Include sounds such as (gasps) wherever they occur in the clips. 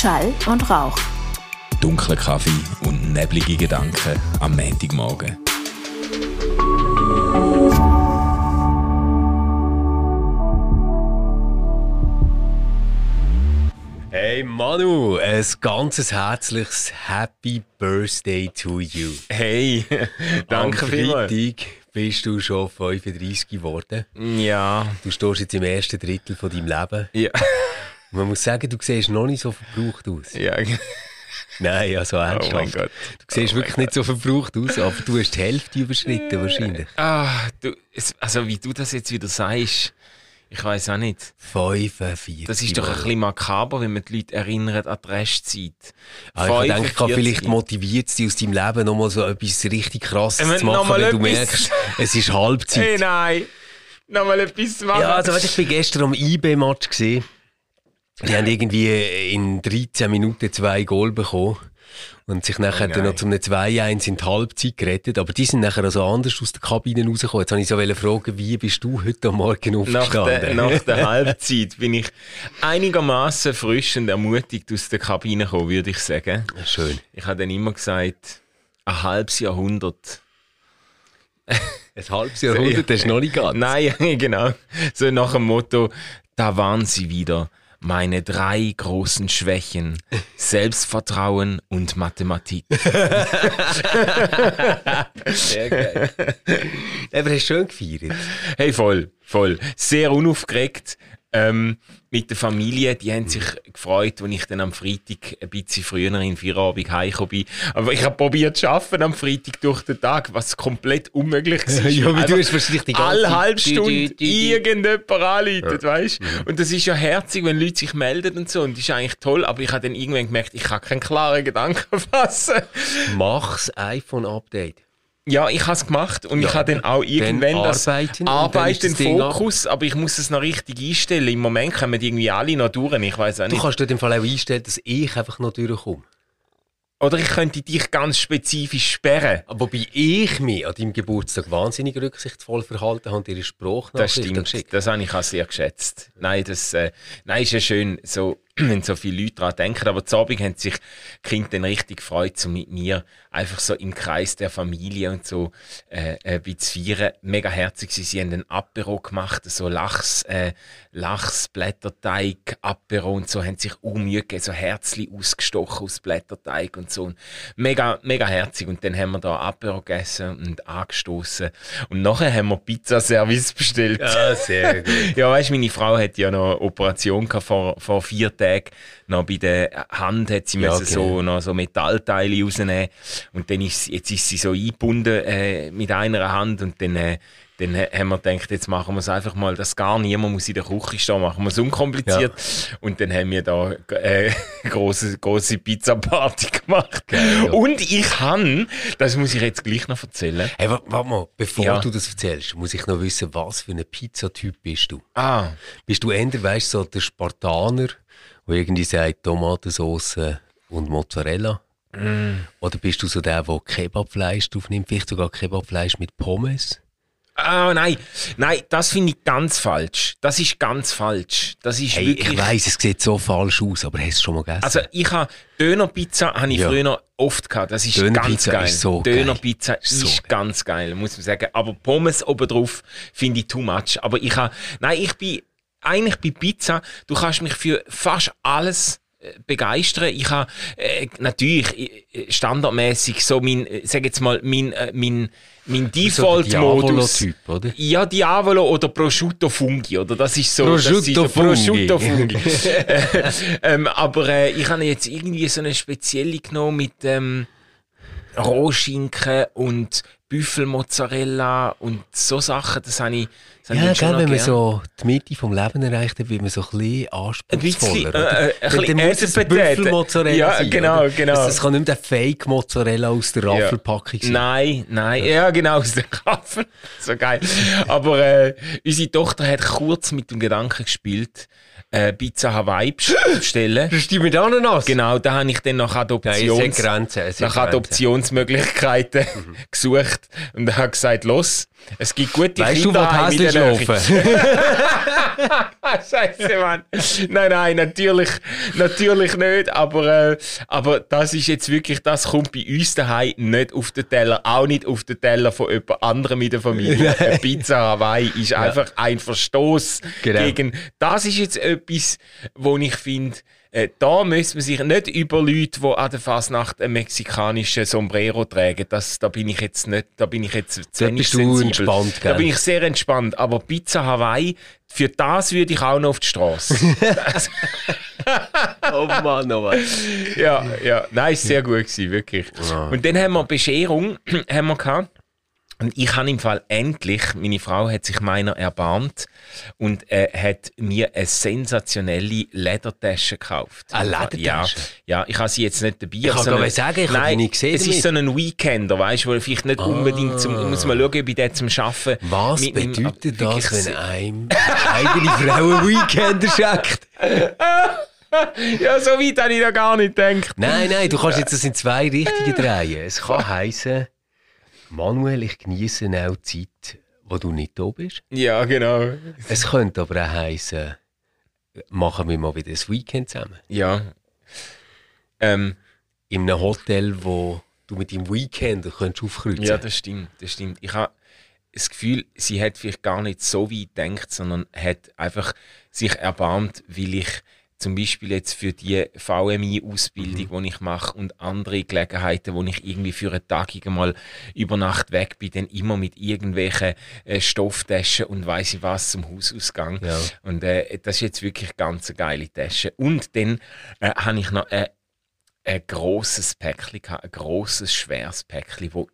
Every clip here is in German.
Schall und Rauch. Dunkler Kaffee und neblige Gedanken am Montagmorgen. Hey Manu, ein ganzes herzliches Happy Birthday to you. Hey, (laughs) danke Am vielmals. Freitag bist du schon 35 geworden. Ja, Du stehst jetzt im ersten Drittel von deinem Leben. ja, (laughs) Man muss sagen, du siehst noch nicht so verbraucht aus. ja. (laughs) Nein, also Oh ernsthaft. mein Gott. Du siehst Oh wirklich nicht so verbraucht aus, aber du hast die Hälfte überschritten wahrscheinlich. Ah, du, also wie du das jetzt wieder sagst, ich weiß auch nicht. 45. Das ist doch ein bisschen makaber, wenn man die Leute erinnert an die Restzeit. Ah, ich denke, 45. vielleicht motiviert dich aus deinem Leben nochmal so etwas richtig krasses Wenn zu machen, wenn du merkst, es ist (laughs) Halbzeit. Hey, nein! Nochmal etwas machen. Ja, also weißt, ich bin gestern am IB-Match gesehen. Die haben irgendwie in 13 Minuten zwei Goal bekommen und sich nachher Oh dann noch zum 2-1 in die Halbzeit gerettet. Aber die sind nachher also anders aus der Kabine rausgekommen. Jetzt wollte ich so fragen, wie bist du heute Morgen Nach aufgestanden? der, nach der (laughs) Halbzeit bin ich einigermaßen frisch und ermutigt aus der Kabine gekommen, würde ich sagen. Schön. Ich habe dann immer gesagt, ein halbes Jahrhundert. Ein halbes Jahrhundert, (laughs) das ist noch nicht ganz. Nein, (laughs) genau. So nach dem Motto, da waren sie wieder. Meine drei großen Schwächen. Selbstvertrauen und Mathematik. (laughs) Sehr geil. (laughs) Aber hast du schön gefeiert? Hey, voll, voll. Sehr unaufgeregt. Ähm, mit der Familie, die haben sich gefreut, als ich dann am Freitag ein bisschen früher in Feierabend heimgekommen bin. Aber ich habe probiert zu arbeiten am Freitag durch den Tag, was komplett unmöglich (laughs) ist. Ja, weil du Einfach hast wahrscheinlich die ganze alle halbe Stunde irgendjemand anruft, weißt Mhm. Und das ist ja herzig, wenn Leute sich melden und so. Und das ist eigentlich toll. Aber ich habe dann irgendwann gemerkt, ich kann keinen klaren Gedanken (laughs) fassen. Mach's iPhone-Update. Ja, ich habe es gemacht und Ja, ich habe dann auch irgendwann das arbeiten dann das Ding ab. Fokus, aber ich muss es noch richtig einstellen. Im Moment kommen irgendwie alle noch durch, ich weiß auch Du nicht. kannst dort im Fall auch einstellen, dass ich einfach noch durchkomme. Oder ich könnte dich ganz spezifisch sperren. Wobei ich mich an deinem Geburtstag wahnsinnig rücksichtsvoll verhalten habe und ihre Das Sprachnachrichten stimmt. Das habe ich auch sehr geschätzt. Nein, das äh, nein, ist ja schön, so, (clears throat) wenn so viele Leute daran denken. Aber zu Abend haben sich die Kinder dann richtig gefreut, so mit mir einfach so im Kreis der Familie und so äh, ein bisschen zu feiern. Mega herzig. Sie, sie haben ein Apero gemacht, so Lachs, äh, Lachs, Blätterteig, Apero und so, haben sich Mühe gegeben, so Herzli ausgestochen aus Blätterteig und so. Und mega, mega herzig. Und dann haben wir da Apero gegessen und angestoßen. Und nachher haben wir Pizzaservice bestellt. Ja, sehr gut. (laughs) Ja, weißt, meine Frau hat ja noch eine Operation gehabt vor, vor vier Tagen. Noch bei der Hand hat sie Ja, genau. so, noch so Metallteile rausnehmen. Und dann ist, jetzt ist sie so eingebunden äh, mit einer Hand und dann, äh, dann ha- haben wir gedacht, jetzt machen wir es einfach mal, dass gar niemand muss in der Küche stehen, machen wir es unkompliziert. Und dann haben wir da äh, (laughs) große große Pizza-Party gemacht. Und ich habe, das muss ich jetzt gleich noch erzählen. Hey, wa- warte mal, bevor Ja. du das erzählst, muss ich noch wissen, was für ein Pizzatyp bist du? Ah, Bist du eher, weißt so der Spartaner, der irgendwie sagt Tomatensauce und Mozzarella? Mm. Oder bist du so der, der Kebabfleisch drauf nimmt, vielleicht sogar Kebabfleisch mit Pommes? Ah, nein, nein, das finde ich ganz falsch. Das ist ganz falsch. Das ist Hey, wirklich. ich weiss, es sieht so falsch aus, aber hast du es schon mal gegessen? Also ich habe Dönerpizza habe ich Ja. früher oft gehabt. Das ist ganz geil. ist so geil. Dönerpizza So ist geil. ganz geil, muss man sagen. Aber Pommes obendrauf finde ich too much. Aber ich habe, nein, ich bin eigentlich bei Pizza. Du kannst mich für fast alles äh, begeistern. Ich habe äh, natürlich äh, standardmäßig so mein, äh, sag jetzt mal mein äh, mein mein so Default-Modus. Diavolo-Typ, oder? Ja, Diavolo oder Prosciutto Fungi, oder? Das ist so. das Prosciutto so Fungi. Prosciutto Fungi. (laughs) (laughs) ähm, aber äh, ich habe jetzt irgendwie so eine spezielle genommen mit ähm, Rohschinken und Büffelmozzarella und so Sachen. Das habe ich, das habe ich Ja, dann schon gell, wenn man so die Mitte vom Leben erreicht hat, wird man so ein bisschen Ein bisschen, anspruchsvoller. äh, äh, ein bisschen es. Büffelmozzarella Ja, sein, genau, oder? genau. Das, das kann nicht mehr der Fake-Mozzarella aus der Raffelpackung sein. Nein, nein, ja genau, aus der Raffel. (laughs) So geil. Aber äh, unsere Tochter hat kurz mit dem Gedanken gespielt, äh, Pizza Hawaii best- (gasps) bestellen. Das ist die mit Ananas? Genau, da habe ich dann nach Nein, es Adoptions hat Grenzen. Es nach. Adoptionsmöglichkeiten (laughs) gesucht gedacht und habe gesagt, los, es gibt gute Weißt du, wo Kinder die schlafen? (laughs) Scheiße, Mann. Nein, nein, natürlich, natürlich nicht. Aber, äh, aber das ist jetzt wirklich, das kommt bei uns daheim nicht auf den Teller, auch nicht auf den Teller von jemand anderem in der Familie. (laughs) Eine Pizza Hawaii ist einfach ein Verstoß Genau. gegen. Das ist jetzt etwas, wo ich finde, äh, da müssen man sich nicht über Leute, die an der Fasnacht einen mexikanischen Sombrero tragen, das, da bin ich jetzt nicht, da bin ich jetzt zu wenig sensibel. entspannt, Da gell? bin ich sehr entspannt. Aber Pizza Hawaii, für das würde ich auch noch auf die Straße. (laughs) (laughs) oh Mann, oh Mann. ja, ja. Nein, ist sehr gut gewesen, wirklich. Und dann haben wir Bescherung (clears throat) haben wir gehabt. Und ich habe im Fall endlich, meine Frau hat sich meiner erbarmt und äh, hat mir eine sensationelle Ledertasche gekauft. Eine Ledertasche? Ja, ja, ich habe sie jetzt nicht dabei. Ich kann eine- gerade sagen, ich habe nicht gesehen Es ist so ein Weekender, weißt du, wo vielleicht nicht unbedingt zum, muss man schauen, ob ich den zum Arbeiten Was mit bedeutet wirklich das, wenn einem eine eigene Frau einen Weekender schenkt? (laughs) Ja, so weit habe ich da gar nicht gedacht. Nein, nein, du kannst jetzt das in zwei Richtungen drehen. Es kann heißen, Manuel, ich genieße auch die Zeit, wo du nicht da bist. Ja, genau. Es könnte aber auch heißen, machen wir mal wieder ein Weekend zusammen. Ja. Ähm, In einem Hotel, wo du mit deinem Weekender könntest aufkreuzen Ja, das stimmt, das stimmt. Ich habe das Gefühl, sie hat vielleicht gar nicht so weit gedacht, sondern hat einfach sich erbarmt, weil ich zum Beispiel jetzt für die VMI-Ausbildung, die ich mache und andere Gelegenheiten, wo ich irgendwie für einen Tag mal über Nacht weg bin, dann immer mit irgendwelchen äh, Stofftaschen und weiss ich was zum Hausausgang. Ja. Und äh, das ist jetzt wirklich ganz eine geile Tasche. Und dann äh, habe ich noch äh, ein grosses Päckchen, ein grosses, schweres Päckchen, wo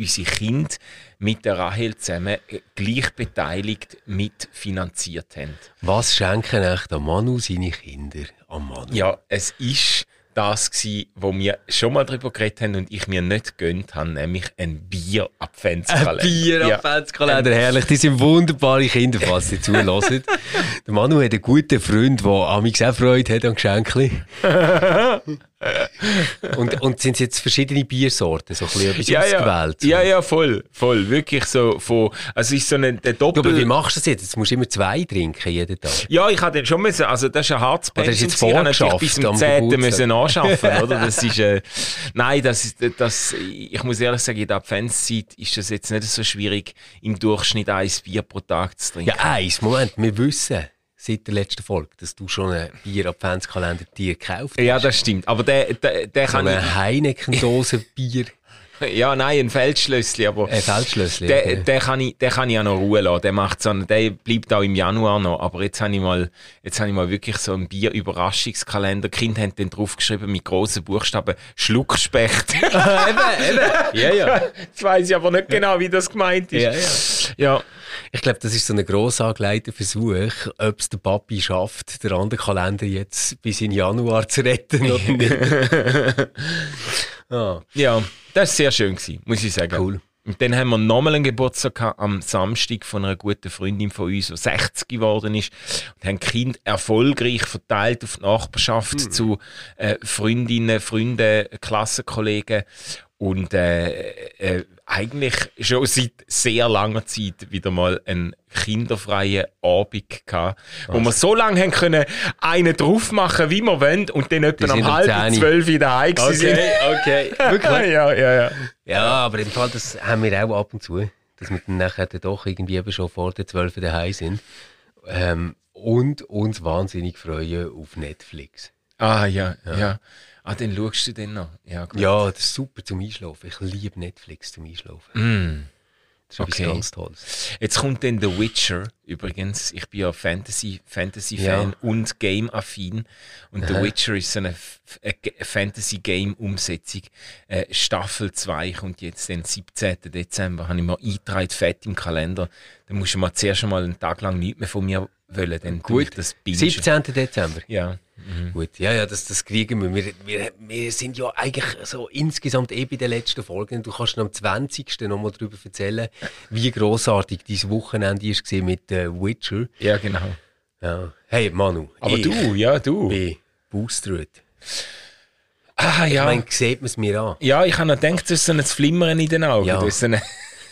unsere Kinder mit der Rahel zusammen äh, gleich beteiligt mitfinanziert haben. Was schenken echt der Manu seine Kinder am Manu? Ja, es ist das gsi, wo wir schon mal drüber geredet haben und ich mir nicht gönnt habe, nämlich ein Bier-Adventskalender. Bier Ja. Adventskalender, herrlich. Die sind wunderbare Kinder, falls sie zulassen. (laughs) der Manu hat einen guten Freund, der amigs auch Freude hat an Geschenken. (laughs) und, und sind es jetzt verschiedene Biersorten, so ein bisschen Ja, ja, ausgewählt? ja, ja, voll, voll, wirklich so von, also ist so ein, der Du, aber wie Doppel... machst du das jetzt? Jetzt musst du immer zwei trinken, jeden Tag. Ja, ich hatte den schon müssen, also das ist ein hartes Pensum. jetzt. Ich habe natürlich vorgeschafft bis zum am 10. Geburtstag? müssen anschaffen, oder? (laughs) Das ist, äh, nein, das ist, das, ich muss ehrlich sagen, in der Adventszeit ist das jetzt nicht so schwierig, im Durchschnitt ein Bier pro Tag zu trinken. Ja, eins, Moment, wir wissen seit der letzten Folge, dass du schon einen Bier-Adventskalender dir gekauft hast. Ja, das stimmt. Aber der, der, der So kann eine Heineken-Dose Bier, (laughs) ja, nein, ein Feldschlössli, aber ein Feldschlössli. der, okay. der, kann ich, der kann ich ja noch Ruhe lassen. Der macht so, der bleibt auch im Januar noch. Aber jetzt habe ich mal, jetzt habe ich mal wirklich so einen Bier-Überraschungskalender. Die Kinder haben dann draufgeschrieben mit grossen Buchstaben Schluckspecht. (laughs) eben, eben. Ja, ja. Jetzt weiss ich aber nicht genau, wie das gemeint ist. Ja, ja. Ja. Ich glaube, das ist so ein gross angelegter Versuch, ob es der Papi schafft, den anderen Kalender jetzt bis in Januar zu retten oder (laughs) nicht. Ah, Ja, das war sehr schön, gewesen, muss ich sagen. Cool. Und dann haben wir nochmal einen Geburtstag gehabt, am Samstag von einer guten Freundin von uns, die 60 geworden ist. Und haben Kinder erfolgreich verteilt auf die Nachbarschaft Hm. zu äh, Freundinnen, Freunden, Klassenkollegen. Und äh, äh, eigentlich schon seit sehr langer Zeit wieder mal einen kinderfreien Abend gehabt, wo wir so lange haben können, einen drauf machen, wie wir wollen, und dann etwa um halb 10. zwölf in der Heim sind. okay. (laughs) Wirklich? ja, ja, ja. Ja, aber im Fall, das haben wir auch ab und zu, dass wir dann nachher dann doch irgendwie eben schon vor der 12 daheim sind. Ähm, und uns wahnsinnig freuen auf Netflix. Ah, ja, ja. Ah, dann schaust du den noch. Ja, gut. Ja, das ist super zum Einschlafen. Ich liebe Netflix zum Einschlafen. Mm. Das ist Okay. ganz Tolles. Jetzt kommt dann The Witcher. Übrigens, ich bin ja Fantasy, Fantasy-Fan Ja. und Game-affin. Und The Witcher ist so eine, G- Fantasy-Game-Umsetzung. Äh, Staffel 2 kommt jetzt den 17. Dezember. Habe ich mir eingetragen, fett im Kalender. Dann musst du mal zuerst mal einen Tag lang nichts mehr von mir wollen. Dann ich das bingen. 17. Dezember. Ja. Gut, ja, ja, das, das kriegen wir. wir. Wir wir sind ja eigentlich so insgesamt eh bei den letzten Folgen. Du kannst am 20. nochmal darüber erzählen, wie grossartig dein Wochenende war mit äh, Witcher. Ja, genau. Ja. Hey, Manu. Aber ich du, ja, du. bin boostert. Ah, Ich ja. meine, sieht man es mir an. Ja, ich habe noch gedacht, das ist so ein Flimmern in den Augen. Ja.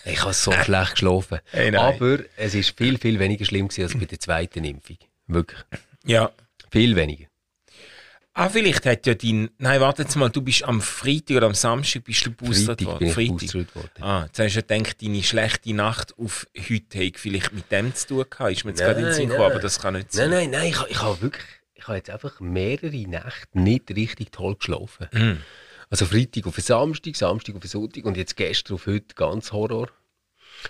Ich habe so schlecht geschlafen. (laughs) Hey. Aber es ist viel, viel weniger schlimm gewesen als bei der zweiten Impfung. Wirklich. Ja. Viel weniger. Ah, vielleicht hat ja dein. Nein, warte jetzt mal, du bist am Freitag oder am Samstag bist du boostert Freitag bin worden. ich geboostert worden. Ah, jetzt hast du ja gedacht, deine schlechte Nacht auf heute hätte vielleicht mit dem zu tun gehabt. Ist mir jetzt Nein, gerade in den Sinn gekommen, nein. aber das kann nicht Nein, sein. nein, nein, ich, ha- ich habe wirklich, ich habe jetzt einfach mehrere Nächte nicht richtig toll geschlafen. Mhm. Also Freitag auf Samstag, Samstag auf Sonntag und jetzt gestern auf heute ganz Horror.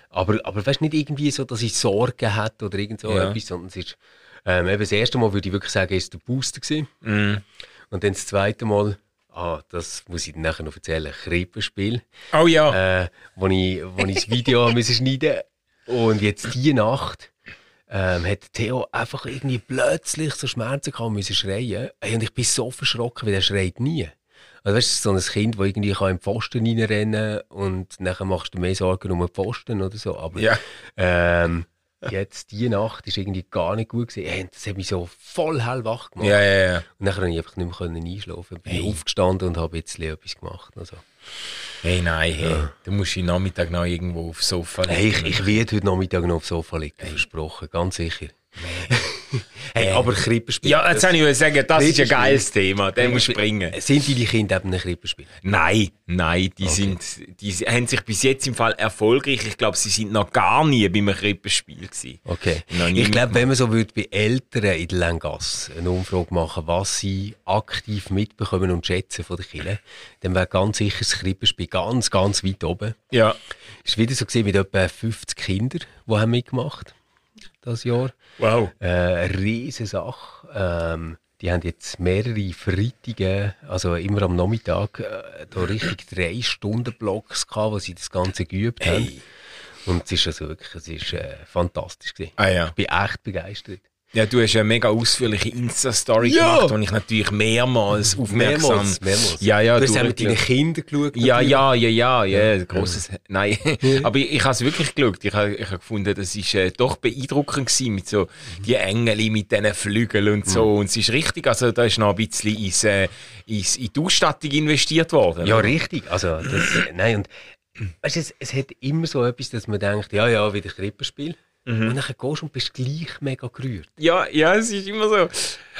Aber, aber weißt nicht irgendwie so, dass ich Sorgen hatte oder irgend so Ja. etwas, sondern es ist, ähm, eben das erste Mal würde ich wirklich sagen, ist der Booster gewesen. Mhm. Und dann das zweite Mal, ah, das muss ich dann nachher noch erzählen, Krippenspiel, Oh ja. äh, wo ich, wo ich das Video (laughs) müssen schneiden Und jetzt die Nacht ähm, hat Theo einfach irgendwie plötzlich so Schmerzen gehabt und müssen schreien. Ey, und ich bin so verschrocken, weil er schreit nie. Also weißt du, so ein Kind, das irgendwie kann in den Pfosten reinrennen und nachher machst du mehr Sorgen um den Pfosten oder so. Aber Ja. ähm, jetzt, die Nacht, ist irgendwie gar nicht gut gewesen. Das hat mich so voll hellwach gemacht. Ja, ja, ja. Und nachher konnte ich einfach nicht mehr können einschlafen. Bin Hey. aufgestanden und habe jetzt etwas gemacht. Also. Hey, nein, hey. Du musst den Nachmittag noch irgendwo aufs Sofa legen. Hey, ich, ich werde heute Nachmittag noch aufs Sofa liegen, versprochen, ganz sicher. (laughs) hey, aber Krippenspiel. ja, jetzt habe ich sagen, das ist ein geiles Thema. Der muss springen. Sind deine Kinder eben ein Krippenspiel? Nein, nein, die, sind, die haben sich bis jetzt im Fall erfolgreich. Ich glaube, sie sind noch gar nie beim Krippenspiel gewesen. Okay. Ich glaube, wenn man so würde bei Eltern in der Langasse eine Umfrage machen, was sie aktiv mitbekommen und schätzen von den Kindern, dann wäre ganz sicher das Krippenspiel ganz, ganz weit oben. Ja. Es war wieder so gewesen mit etwa 50 Kindern, die haben mitgemacht das Jahr. Wow. Äh, eine riesige Sache. Ähm, die haben jetzt mehrere Freitage, also immer am Nachmittag, äh, da richtig drei Stunden Blocks gehabt, wo sie das Ganze geübt haben. Hey. Und es ist also wirklich, es ist äh, fantastisch gewesen. Ah ja. Ich bin echt begeistert. Ja, du hast eine mega ausführliche Insta-Story Ja. gemacht, die ich natürlich mehrmals (laughs) aufmerksam... Mehrmals, mehrmals. Ja, ja, du hast auch mit deinen. Kindern geschaut. Ja, natürlich. ja, ja, ja, ja, grosses, nein. Aber ich, ich habe es wirklich geschaut. Ich habe ich habe gefunden, das ist äh, doch beeindruckend gewesen mit so die Engel mit diesen Flügeln und so. Und es ist richtig, also da ist noch ein bisschen ins, äh, ins, in die Ausstattung investiert worden. Ja, richtig. Also, das, äh, nein, und weißt, es, es hat immer so etwas, dass man denkt, ja, ja, wieder Krippenspiel. Mhm. Und dann gehst du und bist gleich mega gerührt. ja, ja, es ist immer so. Also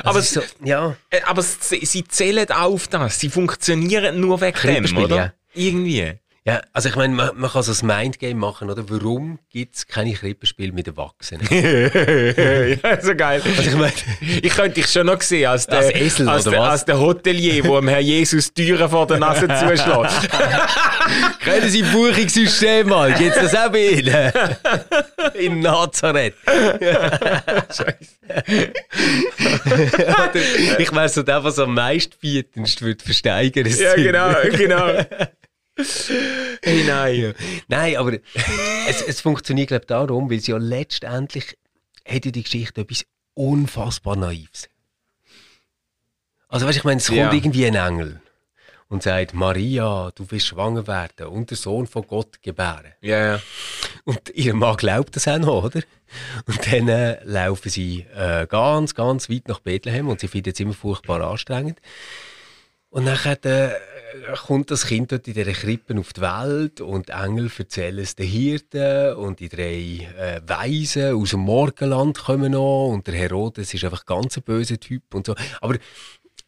Aber, so, ja, äh, aber s- sie zählen auf das. Sie funktionieren nur wegen dem, oder? ja. Irgendwie. Ja, also ich meine, man, man kann so ein Mindgame machen, oder? Warum gibt es keine Krippenspiele mit Erwachsenen? (laughs) ja, so geil. Also ich meine, Ich könnte dich schon noch sehen als der, Als Esel, als der, als der Hotelier, der dem Herr Jesus die Türen vor der Nase (laughs) zuschlägt. können Sie Buchungssystem mal? Gibt es das auch bei Ihnen? (laughs) In Nazareth. Oder ich wäre so der, was am meisten bietendst würde versteigern. ja, genau, genau. Hey, nein. Nein, aber es, es funktioniert, glaube ich, darum, weil es ja letztendlich hat ja die Geschichte etwas unfassbar Naives. Also, weißt du, ich meine, es kommt Ja. irgendwie ein Engel und sagt, Maria, du wirst schwanger werden und der Sohn von Gott gebären. Ja, ja. Und ihr Mann glaubt das auch noch, oder? Und dann äh, laufen sie äh, ganz, ganz weit nach Bethlehem und sie finden es immer furchtbar anstrengend. Und dann äh, kommt das Kind dort in dieser Krippe auf die Welt und die Engel erzählen es den Hirten und die drei äh, Weisen aus dem Morgenland kommen noch und der Herodes ist einfach ganz ein böser Typ und so. Aber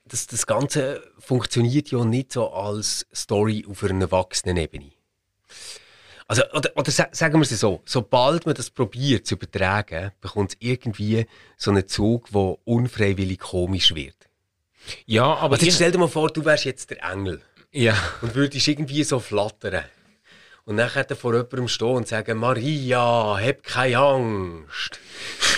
das, das Ganze funktioniert ja nicht so als Story auf einer Erwachsenenebene. Also, oder, oder sa- sagen wir es so, sobald man das probiert zu übertragen, bekommt es irgendwie so einen Zug, der unfreiwillig komisch wird. Ja, aber Also jetzt stell dir mal vor, du wärst jetzt der Engel ja. und würdest irgendwie so flattern. Und dann dann vor jemandem stehen und sagen, Maria, hab keine Angst.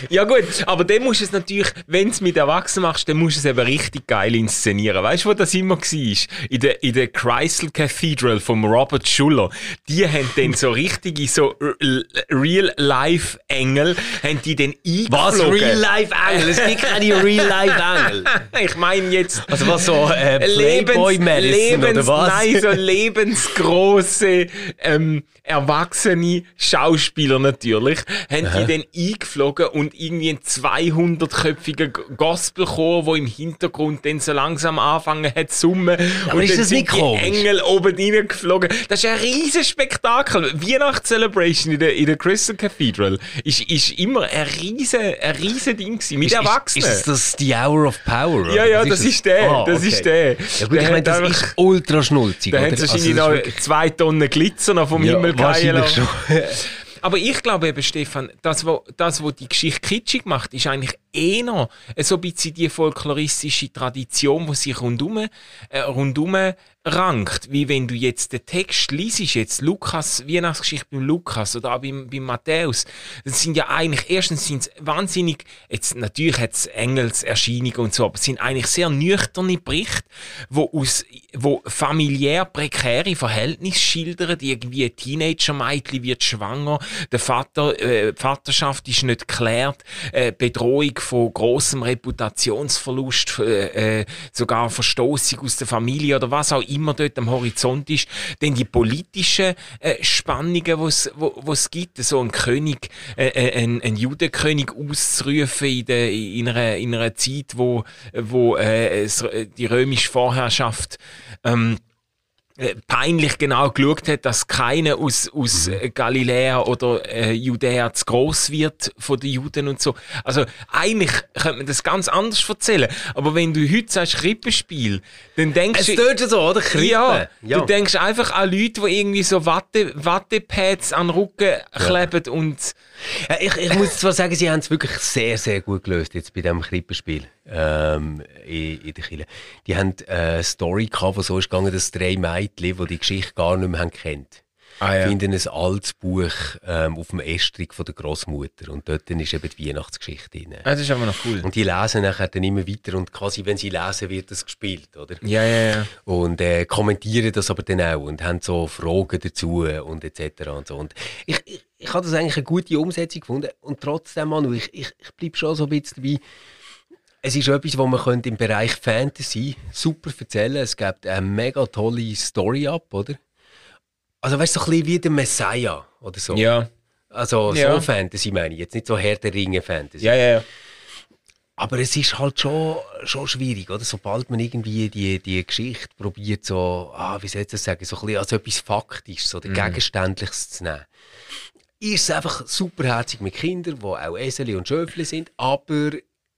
Ja gut, aber dann musst du es natürlich, wenn du es mit Erwachsenen machst, dann musst du es eben richtig geil inszenieren. Weißt du, wo das immer war? In der, in der Chrysler Cathedral vom Robert Schuller. Die haben dann so richtige, so Real-Life-Engel, haben die dann Was? eingeflogen. Real-Life-Engel? Es gibt keine Real-Life-Engel. (laughs) Ich meine jetzt... Also was so äh, Lebens, oder was? Nein, so lebensgroße, ähm, erwachsene Schauspieler natürlich, haben die dann eingeflogen und irgendwie ein 200-köpfiger Gospelchor, wo im Hintergrund dann so langsam anfangen hat zu summen. aber und ist dann das sind die? Engel oben reingeflogen. Das ist ein riesen Spektakel. Weihnachtscelebration in der, in der Crystal Cathedral ist, ist immer ein riesen, ein riesen Ding gewesen, mit Ist, Erwachsenen. ist, ist das die Hour of Power? ja, oder? ja, Was das ist der, Ah, das okay. ist der. Ja gut, ich meine, hat das einfach- ist ultra schnulzig, Da es Also, wahrscheinlich noch zwei Tonnen Glitzer noch vom ja, Himmel schon. (laughs) Aber ich glaube eben, Stefan, das, was das, wo die Geschichte kitschig macht, ist eigentlich eher so ein bisschen die folkloristische Tradition, die sich rundum, äh, rundum rankt. Wie wenn du jetzt den Text liest, jetzt Lukas, Weihnachtsgeschichte beim Lukas oder auch beim, beim Matthäus. Das sind ja eigentlich, erstens sind es wahnsinnig, jetzt natürlich hat es Engelserscheinungen und so, aber es sind eigentlich sehr nüchterne Berichte, wo aus, wo familiär prekäre Verhältnisse schildern, irgendwie ein Teenager-Mädchen wird schwanger, der Vater, äh, Vaterschaft ist nicht geklärt, äh, Bedrohung von großem Reputationsverlust, äh, äh, sogar Verstoßung aus der Familie oder was auch immer dort am Horizont ist, dann die politischen äh, Spannungen, wo es gibt, so ein König, äh, äh, ein, ein Judenkönig auszurufen in, der, in, einer, in einer Zeit, wo, wo äh, es, die römische Vorherrschaft ähm, äh, peinlich genau geschaut hat, dass keiner aus, aus äh, Galiläa oder äh, Judäa zu gross wird von den Juden und so. Also eigentlich könnte man das ganz anders erzählen. Aber wenn du heute sagst Krippenspiel, dann denkst Es du... tut schon so, oder? Krippen. Ja, ja. du denkst einfach an Leute, die irgendwie so Watte, Wattepads an den Rücken kleben und... Ja, ich, ich muss zwar sagen, sie haben es wirklich sehr, sehr gut gelöst jetzt bei diesem Krippenspiel ähm, in, in der Kirche. Die haben äh, eine Story gehabt, wo so ist gegangen, dass drei Mädchen, die die Geschichte gar nicht mehr haben kennt, Ah, ja. finden ein altes Buch ähm, auf dem Estrich von der Großmutter und dort ist eben die Weihnachtsgeschichte drin. Ah, das ist aber noch cool. Und die lesen nachher dann immer weiter und quasi, wenn sie lesen, wird das gespielt, oder? Ja, ja, ja. und äh, kommentieren das aber dann auch und haben so Fragen dazu und etc. und so. Und ich, ich, ich habe das eigentlich eine gute Umsetzung gefunden und trotzdem, Manu, ich, ich, ich bleibe schon so ein bisschen dabei. Es ist etwas, was man könnte im Bereich Fantasy super erzählen Es gibt eine mega tolle Story ab, oder? Also weißt du, so ein bisschen wie der Messiah oder so. Ja, Also Ja. so Fantasy meine ich, jetzt nicht so Herr der Ringe Fantasy. ja, ja. Aber es ist halt schon, schon schwierig, oder? Sobald man irgendwie die, die Geschichte probiert, so, ah, wie soll ich das sagen, so ein bisschen als etwas Faktisches oder Gegenständliches zu nehmen. Ist es einfach superherzig mit Kindern, die auch Eseli und Schöfli sind, aber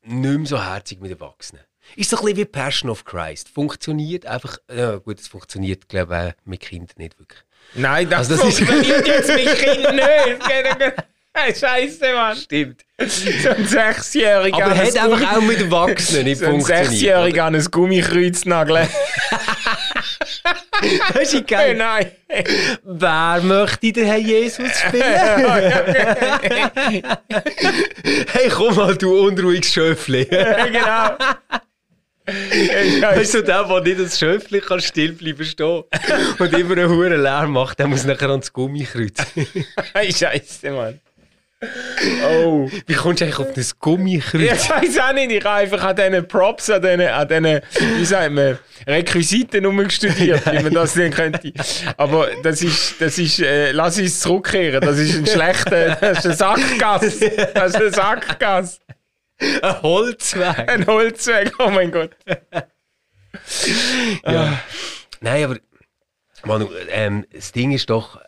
nicht mehr so herzig mit Erwachsenen. Ist so ein bisschen wie Passion of Christ. Funktioniert einfach, ja gut, es funktioniert, glaube ich, mit Kindern nicht wirklich. Nein, das, Also das funktioniert jetzt mit Kindern nicht. Scheiße, Mann. Stimmt. So ein Sechsjähriger Aber ein hat einfach auch mit Erwachsenen nicht (laughs) so ein funktioniert. Sechsjähriger an ein Gummikreuz nageln. (laughs) Das ist (laughs) geil. nein. Wer möchte den Herr Jesus spielen? (laughs) hey, komm mal, du unruhiges Schöfli. (laughs) Genau. Weißt du, der, der nicht als Schöfli kann still bleiben stehen und immer einen hohen Lärm macht, der muss nachher ans Gummikreuz. Hey, Scheiße, Mann. Oh. Wie kommst du eigentlich auf das Gummikreuz? Ich weiß auch nicht, ich habe einfach an diesen Props, an diesen, an diesen wie sagt man, Requisiten rumgestudiert, wie man das denn könnte. Aber das ist, das ist, äh, lass uns zurückkehren, das ist ein schlechter, das ist ein Sackgass. Das ist ein Sackgass. Ein Holzweg. Ein Holzweg, oh mein Gott. Ja. Nein, aber Manu, ähm, das Ding ist doch,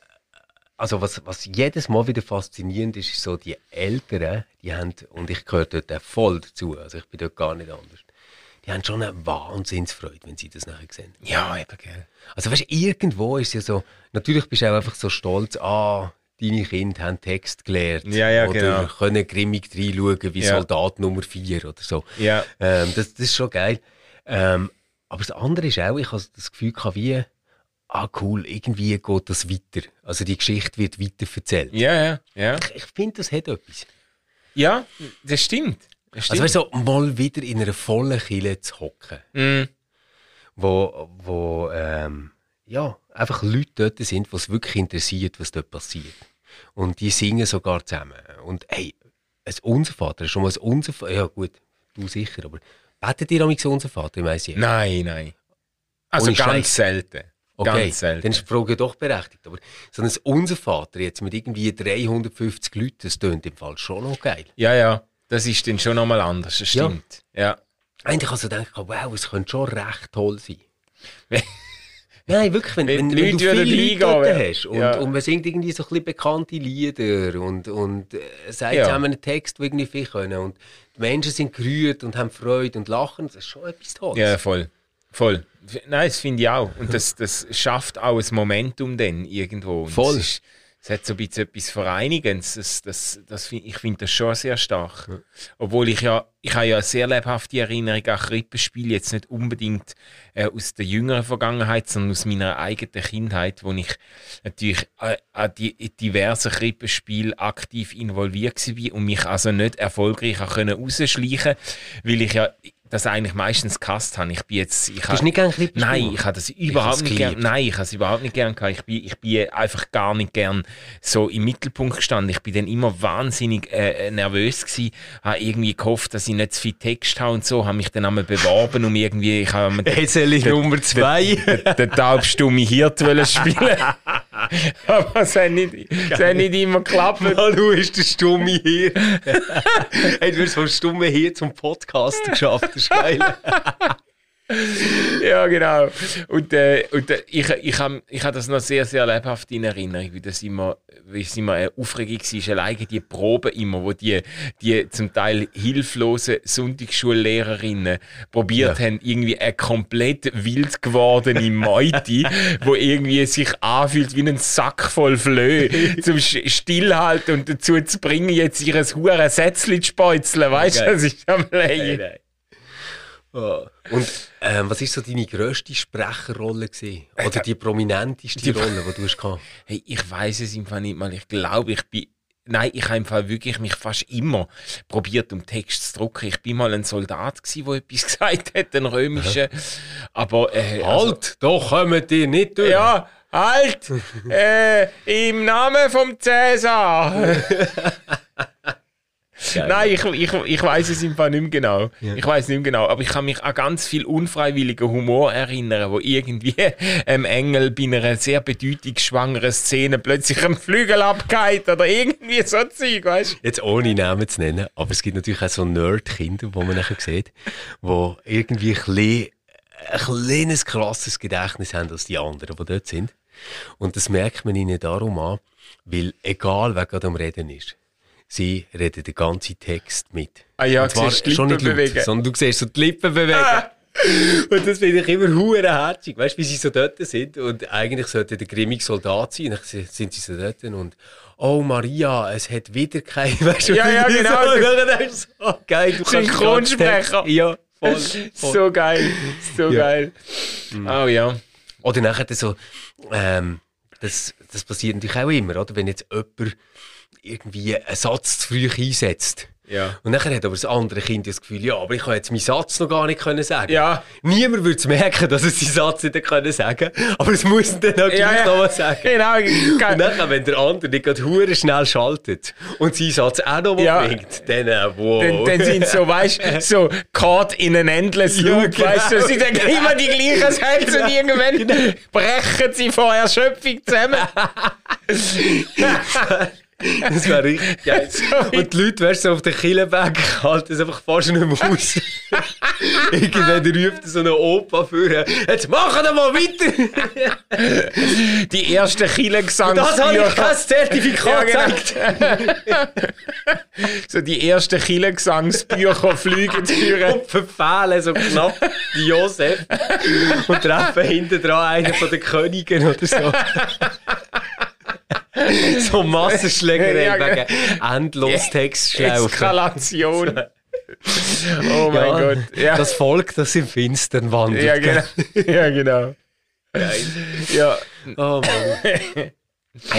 also was, was jedes Mal wieder faszinierend ist, ist so die Älteren, die haben, und ich gehöre dort voll dazu, also ich bin dort gar nicht anders, die haben schon eine Wahnsinnsfreude, wenn sie das nachher sehen. Ja, eben, gell. Also weißt du, irgendwo ist ja so, natürlich bist du auch einfach so stolz, ah, deine Kinder haben Text gelernt. Ja, ja, oder genau. können grimmig reinschauen wie Ja. Soldat Nummer 4 oder so. Ja. Ähm, das, das ist schon geil. Ähm, aber das andere ist auch, ich habe das Gefühl wie, ah cool, irgendwie geht das weiter. Also die Geschichte wird weiter erzählt. Ja, ja, ja. Ich, ich finde, das hat etwas. Ja, das stimmt. Das Also stimmt. weißt du, so, mal wieder in einer vollen Kille zu hocken. Mm. wo, wo ähm, ja, einfach Leute dort sind, die es wirklich interessiert, was dort passiert. Und die singen sogar zusammen. Und hey, ein Unser Vater, schon mal ein Unser Vater, ja gut, du sicher, aber betet ihr am unser Vater im ICF? Nein, nein. Also ganz Scheiß. selten. Okay, Ganz selten. dann ist die Frage doch berechtigt. Aber so ein Unser Vater jetzt mit irgendwie 350 Leuten, das tönt im Fall schon noch geil. Ja, ja, das ist dann schon nochmal anders, das Ja. stimmt. Ja. Eigentlich also denke ich, wow, es könnte schon recht toll sein. (laughs) Nein, wirklich, wenn, Wenn wenn, wenn du viele Leute dort hast und, ja. und man singt irgendwie so ein bisschen bekannte Lieder und, und äh, sagt Ja. zusammen einen Text, den irgendwie viel können und die Menschen sind gerührt und haben Freude und lachen, das ist schon etwas Tolles. Ja, voll. Voll. Nein, das finde ich auch. Und das, das schafft auch ein Momentum dann irgendwo. Und Voll. Es, hat so ein bisschen etwas Vereinigendes. Das, das, das, ich finde das schon sehr stark. Obwohl ich ja, ich habe ja eine sehr lebhafte Erinnerung an Krippenspiele, jetzt nicht unbedingt äh, aus der jüngeren Vergangenheit, sondern aus meiner eigenen Kindheit, wo ich natürlich äh, an die diversen Krippenspiele aktiv involviert war und mich also nicht erfolgreich rausschleichen weil ich ja das eigentlich meistens gehasst habe. Ich bin jetzt... Ich Du hast nicht gerne Krippenspiel? Nein, ich habe das überhaupt nicht gern. Nein, ich habe es überhaupt nicht gern gehabt. Ich bin, ich bin einfach gar nicht gern so im Mittelpunkt gestanden. Ich bin dann immer wahnsinnig äh, nervös gewesen, habe irgendwie gehofft, dass ich nicht zu viel Text habe und so, habe mich dann einmal beworben, um irgendwie, ich habe (laughs) ich Nummer zwei. den taubstumme Hirt wollen spielen. (laughs) (laughs) Aber es hat nicht, es hat nicht immer geklappt. Hallo, ist der Stumme hier. (laughs) hey, du hast vom Stumme hier zum Podcast geschafft, das ist geil. (laughs) Ja, genau. Und, äh, und äh, ich, ich habe ich hab das noch sehr, sehr lebhaft in Erinnerung, wie das immer, wie es immer eine Aufregung war. Alleine die Proben immer, wo die, die zum Teil hilflosen Sonntagsschullehrerinnen probiert Ja. haben, irgendwie eine komplett wild gewordene (laughs) Meute, wo irgendwie sich anfühlt wie ein Sack voll Flöhe, zum Stillhalten und dazu zu bringen, jetzt ihr hure Sätzchen zu speuzeln. Weißt du, Geil. das ist am Leiden. Und ähm, was war so deine grösste Sprecherrolle? Gewesen? Oder die prominenteste die- Rolle, die du hast gehabt? Hey, ich weiß es im Fall nicht mal. Ich glaube, ich bin. Nein, ich habe im Fall wirklich mich fast immer probiert, um Text zu drucken. Ich bin mal ein Soldat gsi, der etwas (laughs) gesagt hat, ein römischer. Aber äh, also- Halt, doch kommen die nicht durch. ja, halt! (laughs) äh, Im Namen vom Cäsar! (laughs) Nein, ich, ich, ich weiß es im Fall nicht mehr genau. Ich weiß nicht mehr genau, aber ich kann mich an ganz viel unfreiwilligen Humor erinnern, wo irgendwie (laughs) ein Engel bei einer sehr bedeutungsschwangeren Szene plötzlich am Flügel abgeht oder irgendwie so Zeug, weißt du? Jetzt ohne Namen zu nennen, aber es gibt natürlich auch so Nerd-Kinder, die man nachher sieht, die irgendwie ein, bisschen, ein kleines, krasses Gedächtnis haben als die anderen, die dort sind. Und das merkt man ihnen darum an, weil egal wer gerade am Reden ist, sie reden den ganzen Text mit. Ah ja, Und du siehst die schon Lippen nicht laut, bewegen. sondern du siehst so die Lippen bewegen. Und das finde ich immer hure herzig, weißt du, wie sie so dort sind und eigentlich sollte der grimmige Soldat sein, dann sind sie so dort und oh Maria, es hat wieder kein, (laughs) weißt du, Ja, ja, genau. (laughs) So, dann denkst du oh, geil, du Synchronsprecher. Ja, voll, (laughs) voll. So geil, so Ja. geil. Oh ja. Oder nachher so, ähm, das, das passiert natürlich auch immer, oder? Wenn jetzt jemand irgendwie einen Satz zu früh einsetzt. Ja. Und nachher hat aber das andere Kind das Gefühl, ja, aber ich kann jetzt meinen Satz noch gar nicht können sagen. Ja. Niemand würde es merken, dass er seinen Satz nicht können sagen aber es muss dann auch Ja, gleich noch was sagen. Genau. Und dann, wenn der andere nicht gerade hure schnell schaltet und seinen Satz auch noch Ja. bringt, dann, äh, wow. Dann, dann sind sie so, weißt du, so caught in an endless Ja, loop, genau. weißt du, sie denken immer die gleichen Sätze und irgendwann brechen sie vor Erschöpfung zusammen. (laughs) (laughs) Das wäre richtig geil. (laughs) Und die Leute, weißt du, so auf den Killenberg halten es einfach fast nicht mehr aus. (laughs) Irgendwann ruft so eine Opa für, jetzt machen wir mal weiter. Die ersten Das habe ich kein Zertifikat Ja, genau. gezeigt. So die ersten Killengesangsbücher fliegen durch. Und verfehlen so knapp die Josef und treffen hinten dran einen von den Königen oder so. (laughs) so Massenschlägerei Ja, wegen endlos Textschlaufen. Eskalation. (laughs) Oh mein Ja, Gott. Ja, Das Volk, das im Finstern wandelt. ja genau. (laughs) Ja, genau. Ja, Oh Mann. hey,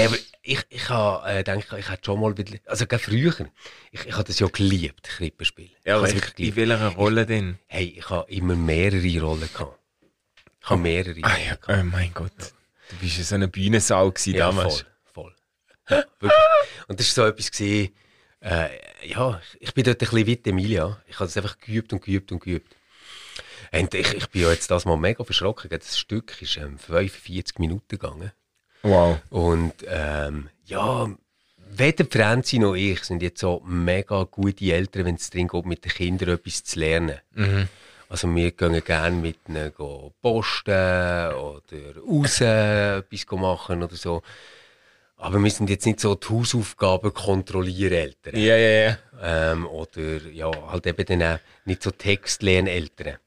aber ich, ich habe äh, gedacht, ich hätte schon mal wieder, also gerade früher, ich, ich habe das ja geliebt, Krippenspiel. ja ich es wirklich in geliebt. welcher Rolle denn? Hey, ich habe immer mehrere Rollen gehabt. Ich habe mehrere Ah Rollen ja, gehabt. oh mein Gott. Du bist ja so eine Bühnensau gewesen Ja, damals. voll, (laughs) wirklich. Und das war so etwas, gewesen, äh, ja, ich bin dort ein bisschen wie die Emilia. Ich habe das einfach geübt und geübt und geübt. Und ich, ich bin ja jetzt das mal mega verschrocken. Das Stück ist ähm, 45 Minuten gegangen. Wow. Und ähm, ja, weder Franzi noch ich sind jetzt so mega gute Eltern, wenn es darum geht, mit den Kindern etwas zu lernen. Also wir gehen gerne mit ihnen posten oder raus etwas machen oder so. Aber wir sind jetzt nicht so die Hausaufgaben kontrollieren Eltern. Ja, ja, ja. Ähm, oder ja, halt eben dann auch nicht so Textlerneltern.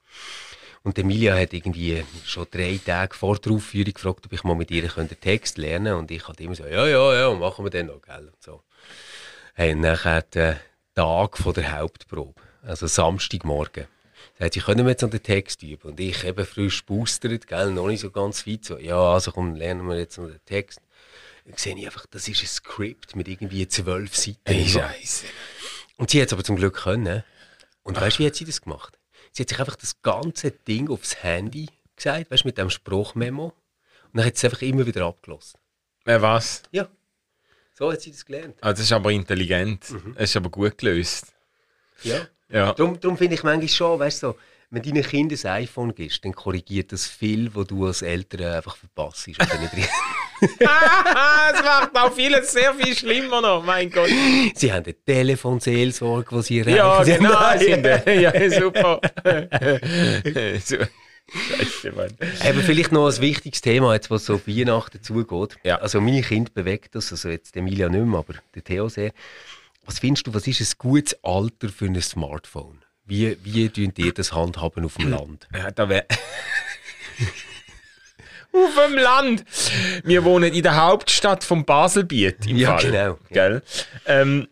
Und Emilia hat irgendwie schon drei Tage vor der Aufführung gefragt, ob ich mal mit ihr könnte Text lernen Und ich hatte immer so, ja, ja, ja, machen wir dann noch, gell? Und so. Hey, und nachher der Tag von der Hauptprobe, also Samstagmorgen. Sagt sie, können wir jetzt noch den Text üben? Und ich eben frisch boostert, gell, noch nicht so ganz fit, so, ja, also komm, lernen wir jetzt noch den Text. Sehe ich einfach, das ist ein Skript mit irgendwie zwölf Seiten. Hey, Scheiße. Und sie hat es aber zum Glück können. Und weißt du, wie hat sie das gemacht? Sie hat sich einfach das ganze Ding aufs Handy gesagt, weißt du, mit dem Spruchmemo. Und dann hat sie es einfach immer wieder abgelost. Äh, was? Ja. So hat sie das gelernt. Ah, das ist aber intelligent. Das ist aber gut gelöst. Ja. Ja. Darum, darum finde ich manchmal schon, weißt du, so, wenn deinen Kindern ein iPhone gibst, dann korrigiert das viel, was du als Eltern einfach verpasst. Richtig. es macht auch vieles sehr viel schlimmer noch, mein Gott. sie haben eine Telefonseelsorge, die sie erreichen. Ja, genau. (laughs) Sind, ja, super. (laughs) Scheiße, Mann. Aber vielleicht noch ein wichtiges Thema, jetzt, was so auf Weihnachten zugeht. Ja. Also meine Kinder bewegt das, also jetzt Emilia nicht mehr, aber der Theo sehr. Was findest du, was ist ein gutes Alter für ein Smartphone? Wie, wie tun ihr das handhaben auf dem Land? Ja, da wär... Auf dem Land. Wir wohnen in der Hauptstadt von Baselbiet. Im Ja, Fall. genau. Gell? Ähm,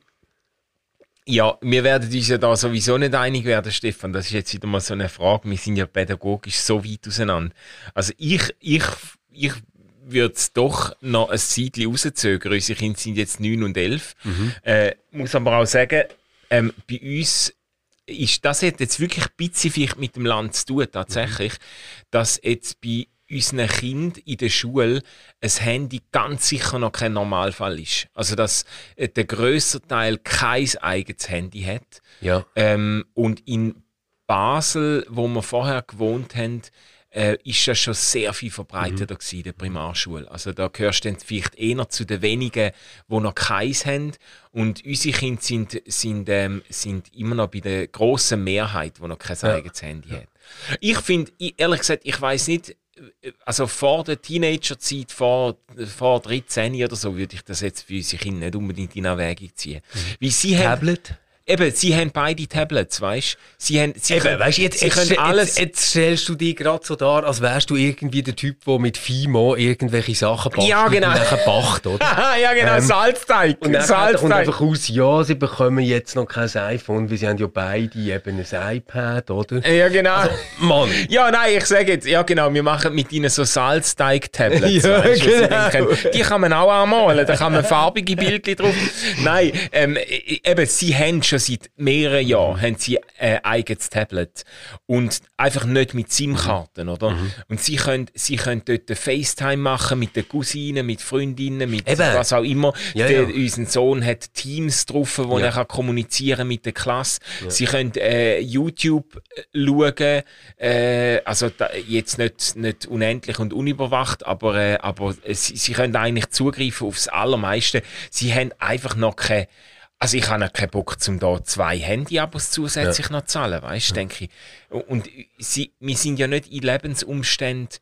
ja, wir werden uns ja da sowieso nicht einig werden, Stefan. Das ist jetzt wieder mal so eine Frage. Wir sind ja pädagogisch so weit auseinander. Also ich, ich, ich würde es doch noch ein Zeitchen rauszögern. Unsere Kinder sind jetzt 9 und 11. Äh, muss aber auch sagen, ähm, bei uns ist das hat jetzt wirklich ein bisschen vielleicht mit dem Land zu tun, tatsächlich, dass jetzt bei unseren Kindern in der Schule ein Handy ganz sicher noch kein Normalfall ist. Also, dass äh, der grösste Teil kein eigenes Handy hat. Ja. Ähm, und in Basel, wo wir vorher gewohnt haben, äh, ist das schon sehr viel verbreiteter gewesen, in der Primarschule. Also da gehörst du dann vielleicht eher zu den wenigen, die noch keins haben. Und unsere Kinder sind, sind, ähm, sind immer noch bei der grossen Mehrheit, die noch kein eigenes Handy hat. Ich finde, ich- ehrlich gesagt, ich weiß nicht, also vor der Teenagerzeit, vor, vor 13 oder so, würde ich das jetzt für unsere Kinder nicht unbedingt in Erwägung ziehen. Weil sie haben, Tablet? Eben, sie haben beide Tablets, weißt du? Sie haben, sie Eben, können, weißt, du, jetzt, sie jetzt, können jetzt, alles. jetzt stellst du dich gerade so dar, als wärst du irgendwie der Typ, der mit Fimo irgendwelche Sachen bastelt Ja, genau. und nachher bacht, oder? (laughs) ja, genau, Ähm, Salzteig. Und dann kommt Salzteig. einfach aus, ja, sie bekommen jetzt noch kein iPhone, weil sie haben ja beide eben ein iPad, oder? Ja, genau. Mann! (laughs) Ja, nein, ich sage jetzt, ja genau, wir machen mit ihnen so Salzteig-Tablets. (laughs) Ja, sie genau. dann. Die kann man auch anmalen, da kann man farbige Bildchen drauf. Nein, ähm, e- eben, sie haben schon seit mehreren Jahren haben sie ein eigenes Tablet. Und einfach nicht mit SIM-Karten, oder? Mhm. Und sie können, sie können dort FaceTime machen mit den Cousinen, mit Freundinnen, mit Eben. was auch immer. Ja, Der, ja. Unser Sohn hat Teams drauf, wo Ja. er kann kommunizieren mit der Klasse. Sie können äh, YouTube äh, schauen, äh, also da, jetzt nicht, nicht unendlich und unüberwacht, aber, äh, aber äh, sie, sie können eigentlich zugreifen aufs Allermeiste. Sie haben einfach noch keine also ich habe keinen Bock, um da zwei Handy-Abos zusätzlich noch zu zahlen, weißt du, denke ich. Und sie, wir sind ja nicht in Lebensumständen,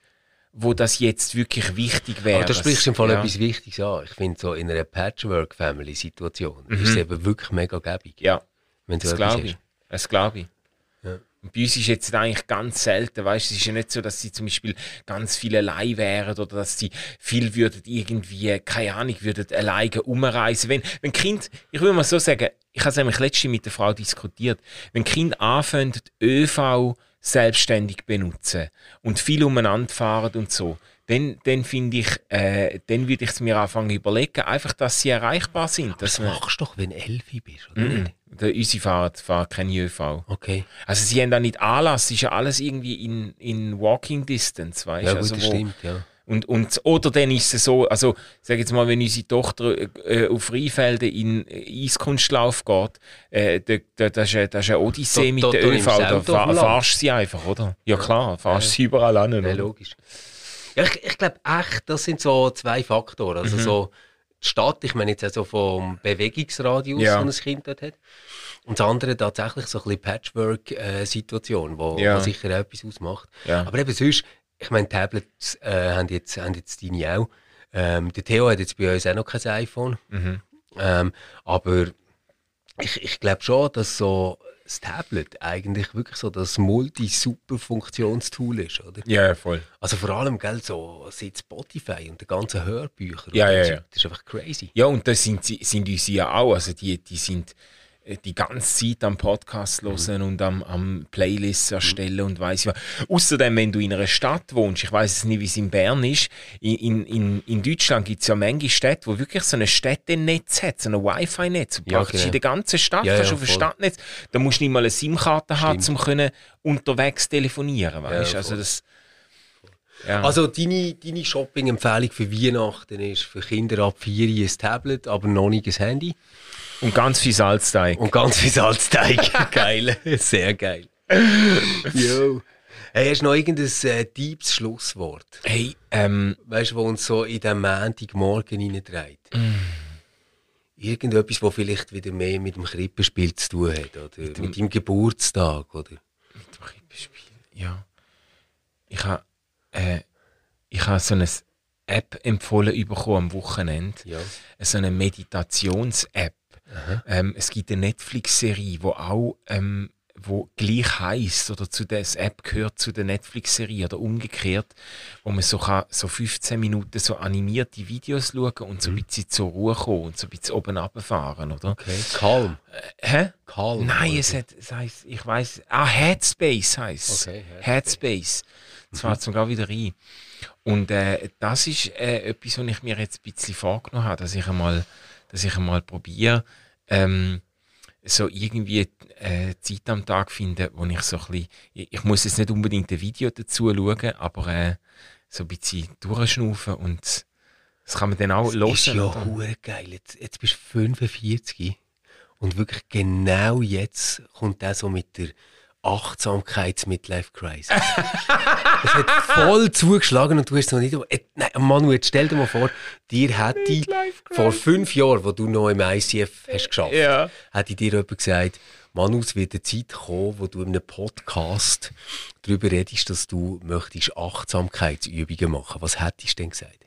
wo das jetzt wirklich wichtig wäre. Aber da sprichst du im Fall ja. etwas Wichtiges an. Ich finde, so in einer Patchwork-Family-Situation ist es eben wirklich mega gäbig. Ja, Wenn so das glaube ich. Das glaube ich. Bei uns ist jetzt eigentlich ganz selten, weißt es ist ja nicht so, dass sie zum Beispiel ganz viel allein wären oder dass sie viel würden irgendwie, keine Ahnung, würden alleine umreisen. Wenn, wenn Kind, ich will mal so sagen, ich habe es nämlich letztens mit der Frau diskutiert, wenn Kind die ÖV selbstständig benutzen und viel umeinander fahren und so, dann, dann finde ich, äh, dann würde ich es mir anfangen überlegen, einfach, dass sie erreichbar sind. Dass Das machst du doch, wenn du Elfi bist, oder Mhm. nicht? Der, unsere Fahrt fahren kein ÖV. Okay. Also sie haben da nicht Anlass, es ist ja alles irgendwie in, in Walking Distance, weißt Ja, du? gut, Also das wo, stimmt, ja. Und, und, oder dann ist es so, also sag jetzt mal, wenn unsere Tochter äh, auf Rheinfelden in Eiskunstlauf geht, äh, da, da, das, ist, eine- das ist eine Odyssee Da- mit da- der ÖV, da fahrst du sie einfach, oder? Ja klar, fahrst sie überall an. Ja, logisch. Ja, ich ich glaube echt, das sind so zwei Faktoren. Mhm. Also so die Stadt, ich meine jetzt also vom Bewegungsradius, Ja. den ein Kind dort hat. Und das andere tatsächlich so ein bisschen Patchwork-Situation, wo, Ja. wo sicher auch etwas ausmacht. Ja. Aber eben sonst, ich meine, Tablets äh, haben, jetzt, haben jetzt deine auch. Ähm, der Theo hat jetzt bei uns auch noch kein iPhone. Mhm. Ähm, aber ich, ich glaube schon, dass so das Tablet eigentlich wirklich so das Multi-Super-Funktionstool ist, oder? Ja, ja, voll. Also vor allem, gell, so seit Spotify und den ganzen Hörbüchern. Ja, und ja, ja. Das ist einfach crazy. Ja, und das sind, sie- sind unsere ja auch. Also die, die sind die ganze Zeit am Podcast Mhm. hören und am, am Playlists erstellen und weiss ich was. Außerdem, wenn du in einer Stadt wohnst, ich weiß es nicht, wie es in Bern ist, in, in, in, Deutschland gibt es ja manche Städte, wo wirklich so ein Städtenetz hat, so ein Wi-Fi-Netz. Du Ja, praktisch genau. in der ganzen Stadt Ja, kannst ja, du auf ein. Stadtnetz. Da musst du nicht mal eine SIM-Karte haben, um können unterwegs telefonieren. Weißt? Ja, also das, ja. Also deine, deine Shopping-Empfehlung für Weihnachten ist für Kinder ab 4 ein Tablet, aber noch nicht ein Handy. Und ganz viel Salzteig. Und ganz viel Salzteig. (laughs) geil. Sehr geil. Jo. Hey, hast du noch irgendein äh, deepes Schlusswort? Hey, ähm, Weißt du, wo uns so in den Montagmorgen hineintreibt? Irgendetwas, was vielleicht wieder mehr mit dem Krippenspiel zu tun hat, oder mit, deinem Geburtstag, oder? Mit dem Krippenspiel, ja. Ich habe äh, ich ha so eine App empfohlen bekommen am Wochenende. Ja. So eine Meditations-App. Ähm, es gibt eine Netflix-Serie, wo auch ähm, wo gleich heißt oder zu der App gehört zu der Netflix-Serie oder umgekehrt, wo man so, kann, so 15 Minuten so animierte Videos schauen und so ein bisschen zur Ruhe kommen und so ein bisschen oben runterfahren, oder? Okay. Calm. Hä? Calm. Nein, oder? es, hat, es heisst, ich weiß, ah, Headspace heisst es. Okay, Headspace. Headspace. Das mir gerade wieder rein. Und äh, das ist äh, etwas, was ich mir jetzt ein bisschen vorgenommen habe, dass ich einmal, dass ich einmal probiere, ähm, so irgendwie äh, Zeit am Tag finden, wo ich so ein bisschen, ich, muss jetzt nicht unbedingt ein Video dazu schauen, aber äh, so ein bisschen durchschnaufen und das kann man dann auch Das ist hören. ja hure geil. Jetzt, jetzt bist du 45 und wirklich genau jetzt kommt der so mit der Achtsamkeits-Midlife-Crisis. (laughs) es hat voll zugeschlagen und du hast so nicht... Äh, Nein, Manu, jetzt stell dir mal vor, dir hätte vor fünf Jahren, wo du noch im ICF hast geschafft, Ja. hätte dir jemand gesagt, Manu, es wird eine Zeit kommen, wo du in einem Podcast darüber redest, dass du möchtest Achtsamkeitsübungen machen. Was hättest du denn gesagt?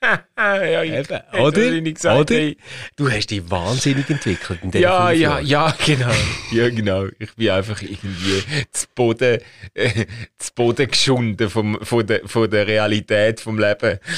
(laughs) Ja, ich, Eben, oder? ich gesagt, oder? hey. Du hast dich wahnsinnig entwickelt in Ja, ja, ja, genau. (laughs) Ja, genau. Ich bin einfach irgendwie zu Boden, äh, zu Boden geschunden vom, von, der, von der Realität vom Leben. (laughs)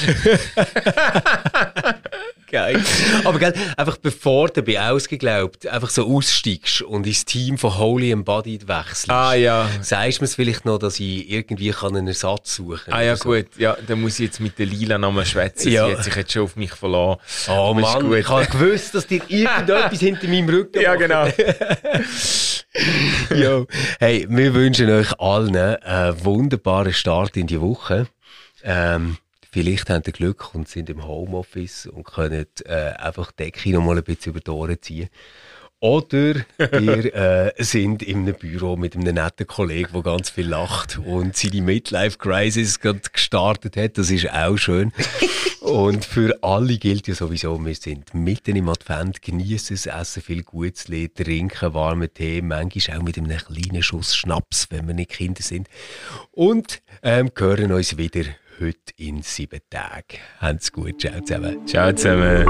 Geil. Aber gell, einfach bevor du bei ausgeglaubt einfach so aussteigst und ins Team von Holy Embodied wechselst, Ah, ja. sagst du mir vielleicht noch, dass ich irgendwie kann einen Ersatz suchen kann? Ah ja, so? gut. Ja, dann muss ich jetzt mit der Lila nochmal schwätzen. Ja. Sie hat sich jetzt schon auf mich verlassen. Oh Aber Mann, gut. ich habe gewusst, dass dir irgendetwas (laughs) hinter meinem Rücken Ja, genau. (laughs) Jo. Hey, wir wünschen euch allen einen wunderbaren Start in die Woche. Ähm, vielleicht habt ihr Glück und sind im Homeoffice und können äh, einfach die Decke noch mal ein bisschen über die Ohren ziehen. Oder ihr (laughs) äh, sind in einem Büro mit einem netten Kollegen, der ganz viel lacht und seine Midlife-Crisis gerade gestartet hat. Das ist auch schön. (laughs) Und für alle gilt ja sowieso, wir sind mitten im Advent, genießen es, essen viel Gutes, trinken warmen Tee, manchmal auch mit einem kleinen Schuss Schnaps, wenn wir nicht Kinder sind. Und ähm, hören uns wieder heute in sieben Tagen. Habt's gut, ciao zusammen. Ciao zusammen.